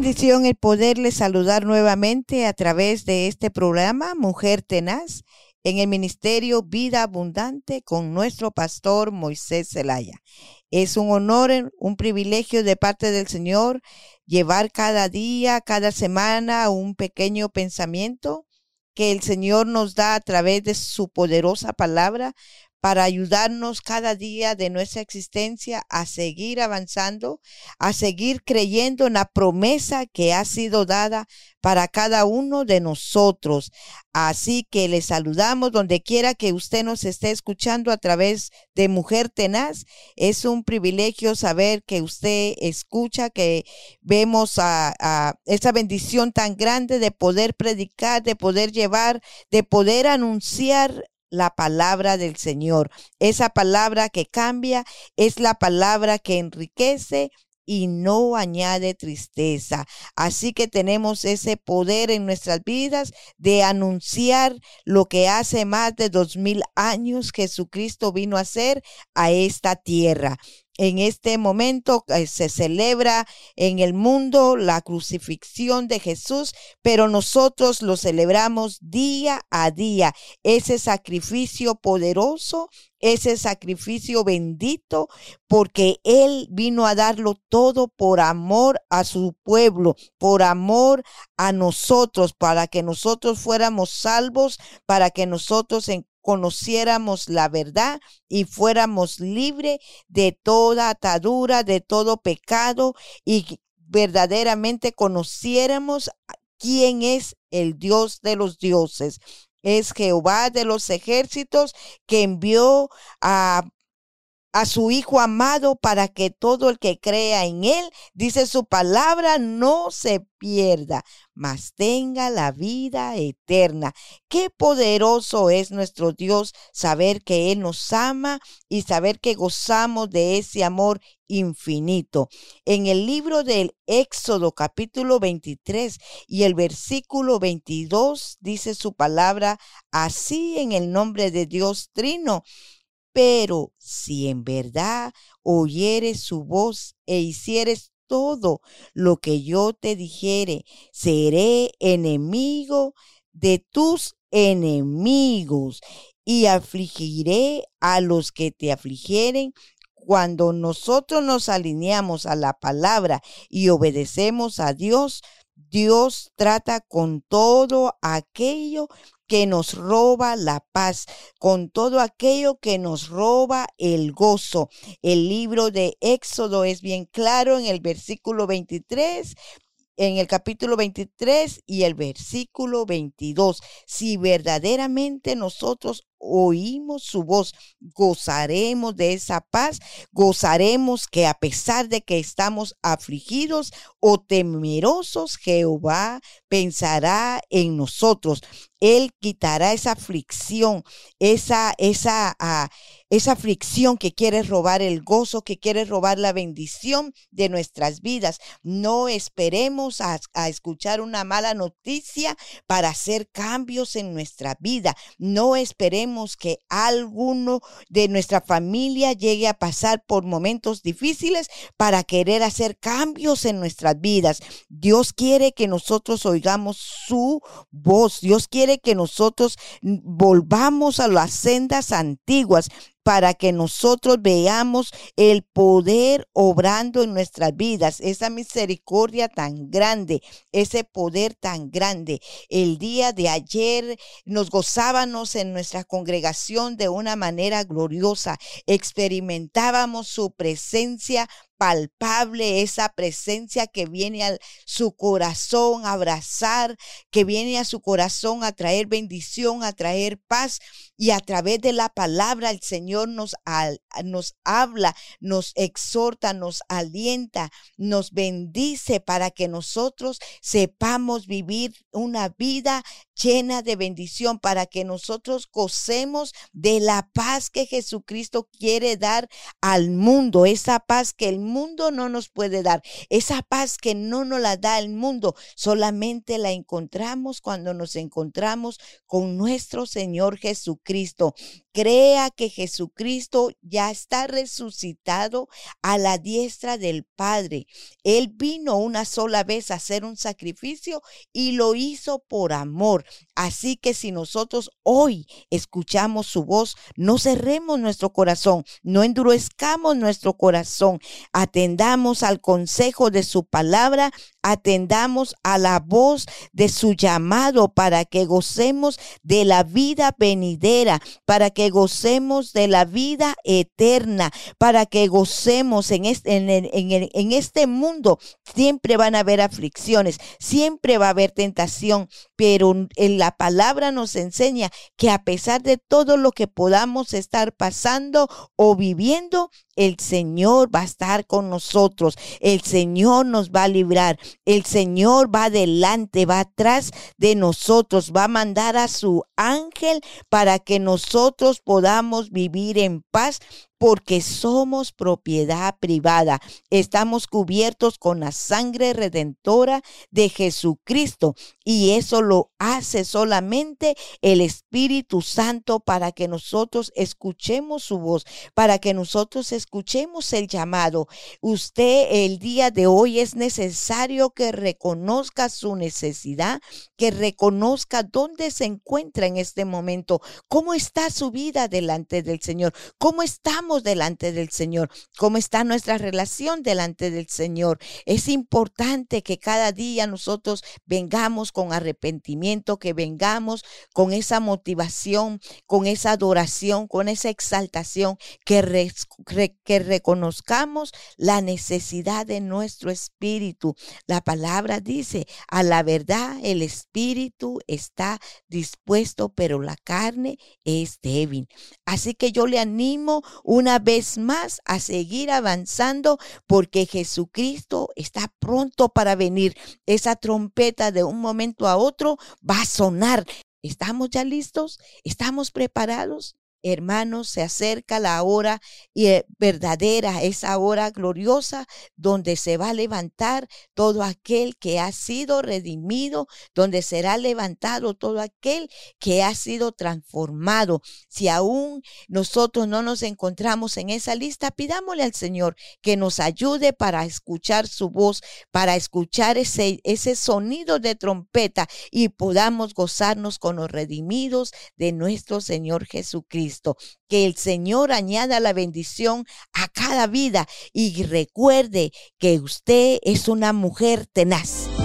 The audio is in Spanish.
bendición el poderle saludar nuevamente a través de este programa Mujer Tenaz en el Ministerio Vida Abundante con nuestro pastor Moisés Zelaya. Es un honor, un privilegio de parte del Señor llevar cada día, cada semana un pequeño pensamiento que el Señor nos da a través de su poderosa palabra para ayudarnos cada día de nuestra existencia a seguir avanzando, a seguir creyendo en la promesa que ha sido dada para cada uno de nosotros. Así que le saludamos donde quiera que usted nos esté escuchando a través de Mujer Tenaz. Es un privilegio saber que usted escucha, que vemos a, a esa bendición tan grande de poder predicar, de poder llevar, de poder anunciar la palabra del Señor. Esa palabra que cambia es la palabra que enriquece y no añade tristeza. Así que tenemos ese poder en nuestras vidas de anunciar lo que hace más de dos mil años Jesucristo vino a hacer a esta tierra. En este momento eh, se celebra en el mundo la crucifixión de Jesús, pero nosotros lo celebramos día a día. Ese sacrificio poderoso, ese sacrificio bendito, porque Él vino a darlo todo por amor a su pueblo, por amor a nosotros, para que nosotros fuéramos salvos, para que nosotros en conociéramos la verdad y fuéramos libres de toda atadura, de todo pecado y verdaderamente conociéramos quién es el Dios de los dioses. Es Jehová de los ejércitos que envió a a su Hijo amado para que todo el que crea en Él, dice su palabra, no se pierda, mas tenga la vida eterna. Qué poderoso es nuestro Dios saber que Él nos ama y saber que gozamos de ese amor infinito. En el libro del Éxodo capítulo 23 y el versículo 22 dice su palabra así en el nombre de Dios Trino pero si en verdad oyeres su voz e hicieres todo lo que yo te dijere, seré enemigo de tus enemigos y afligiré a los que te afligieren cuando nosotros nos alineamos a la palabra y obedecemos a Dios, Dios trata con todo aquello que nos roba la paz, con todo aquello que nos roba el gozo. El libro de Éxodo es bien claro en el versículo 23 en el capítulo 23 y el versículo 22. Si verdaderamente nosotros oímos su voz, gozaremos de esa paz, gozaremos que a pesar de que estamos afligidos o temerosos, Jehová pensará en nosotros. Él quitará esa aflicción, esa, esa, uh, esa aflicción que quiere robar el gozo, que quiere robar la bendición de nuestras vidas. No esperemos a, a escuchar una mala noticia para hacer cambios en nuestra vida. No esperemos que alguno de nuestra familia llegue a pasar por momentos difíciles para querer hacer cambios en nuestras vidas. Dios quiere que nosotros oigamos su voz. Dios quiere que nosotros volvamos a las sendas antiguas para que nosotros veamos el poder obrando en nuestras vidas, esa misericordia tan grande, ese poder tan grande. El día de ayer nos gozábamos en nuestra congregación de una manera gloriosa, experimentábamos su presencia palpable esa presencia que viene a su corazón a abrazar, que viene a su corazón a traer bendición, a traer paz. Y a través de la palabra el Señor nos, nos habla, nos exhorta, nos alienta, nos bendice para que nosotros sepamos vivir una vida llena de bendición, para que nosotros gocemos de la paz que Jesucristo quiere dar al mundo, esa paz que el mundo no nos puede dar. Esa paz que no nos la da el mundo, solamente la encontramos cuando nos encontramos con nuestro Señor Jesucristo. Crea que Jesucristo ya está resucitado a la diestra del Padre. Él vino una sola vez a hacer un sacrificio y lo hizo por amor. Así que si nosotros hoy escuchamos su voz, no cerremos nuestro corazón, no endurezcamos nuestro corazón, atendamos al consejo de su palabra, atendamos a la voz de su llamado para que gocemos de la vida venidera, para que gocemos de la vida eterna, para que gocemos en este, en, este mundo. Siempre van a haber aflicciones, siempre va a haber tentación, pero en la palabra nos enseña que a pesar de todo lo que podamos estar pasando o viviendo, el Señor va a estar con nosotros, el Señor nos va a librar, el Señor va adelante, va atrás de nosotros, va a mandar a su ángel para que nosotros podamos vivir en paz porque somos propiedad privada. Estamos cubiertos con la sangre redentora de Jesucristo y eso lo hace solamente el Espíritu Santo para que nosotros escuchemos su voz, para que nosotros escuchemos el llamado. Usted el día de hoy es necesario que reconozca su necesidad, que reconozca dónde se encuentra en este momento, cómo está su vida delante del Señor, cómo estamos delante del Señor, cómo está nuestra relación delante del Señor. Es importante que cada día nosotros vengamos con arrepentimiento, que vengamos con esa motivación, con esa adoración, con esa exaltación, que, que reconozcamos la necesidad de nuestro espíritu. La palabra dice, a la verdad el espíritu está dispuesto, pero la carne es débil. Así que yo le animo una vez más a seguir avanzando porque Jesucristo está pronto para venir. Esa trompeta de un momento a otro va a sonar. ¿Estamos ya listos? ¿Estamos preparados? Hermanos, se acerca la hora eh, verdadera, esa hora gloriosa donde se va a levantar todo aquel que ha sido redimido, donde será levantado todo aquel que ha sido transformado. Si aún nosotros no nos encontramos en esa lista, pidámosle al Señor que nos ayude para escuchar su voz, para escuchar ese, ese sonido de trompeta y podamos gozarnos con los redimidos de nuestro Señor Jesucristo. Que el Señor añada la bendición a cada vida y recuerde que usted es una mujer tenaz.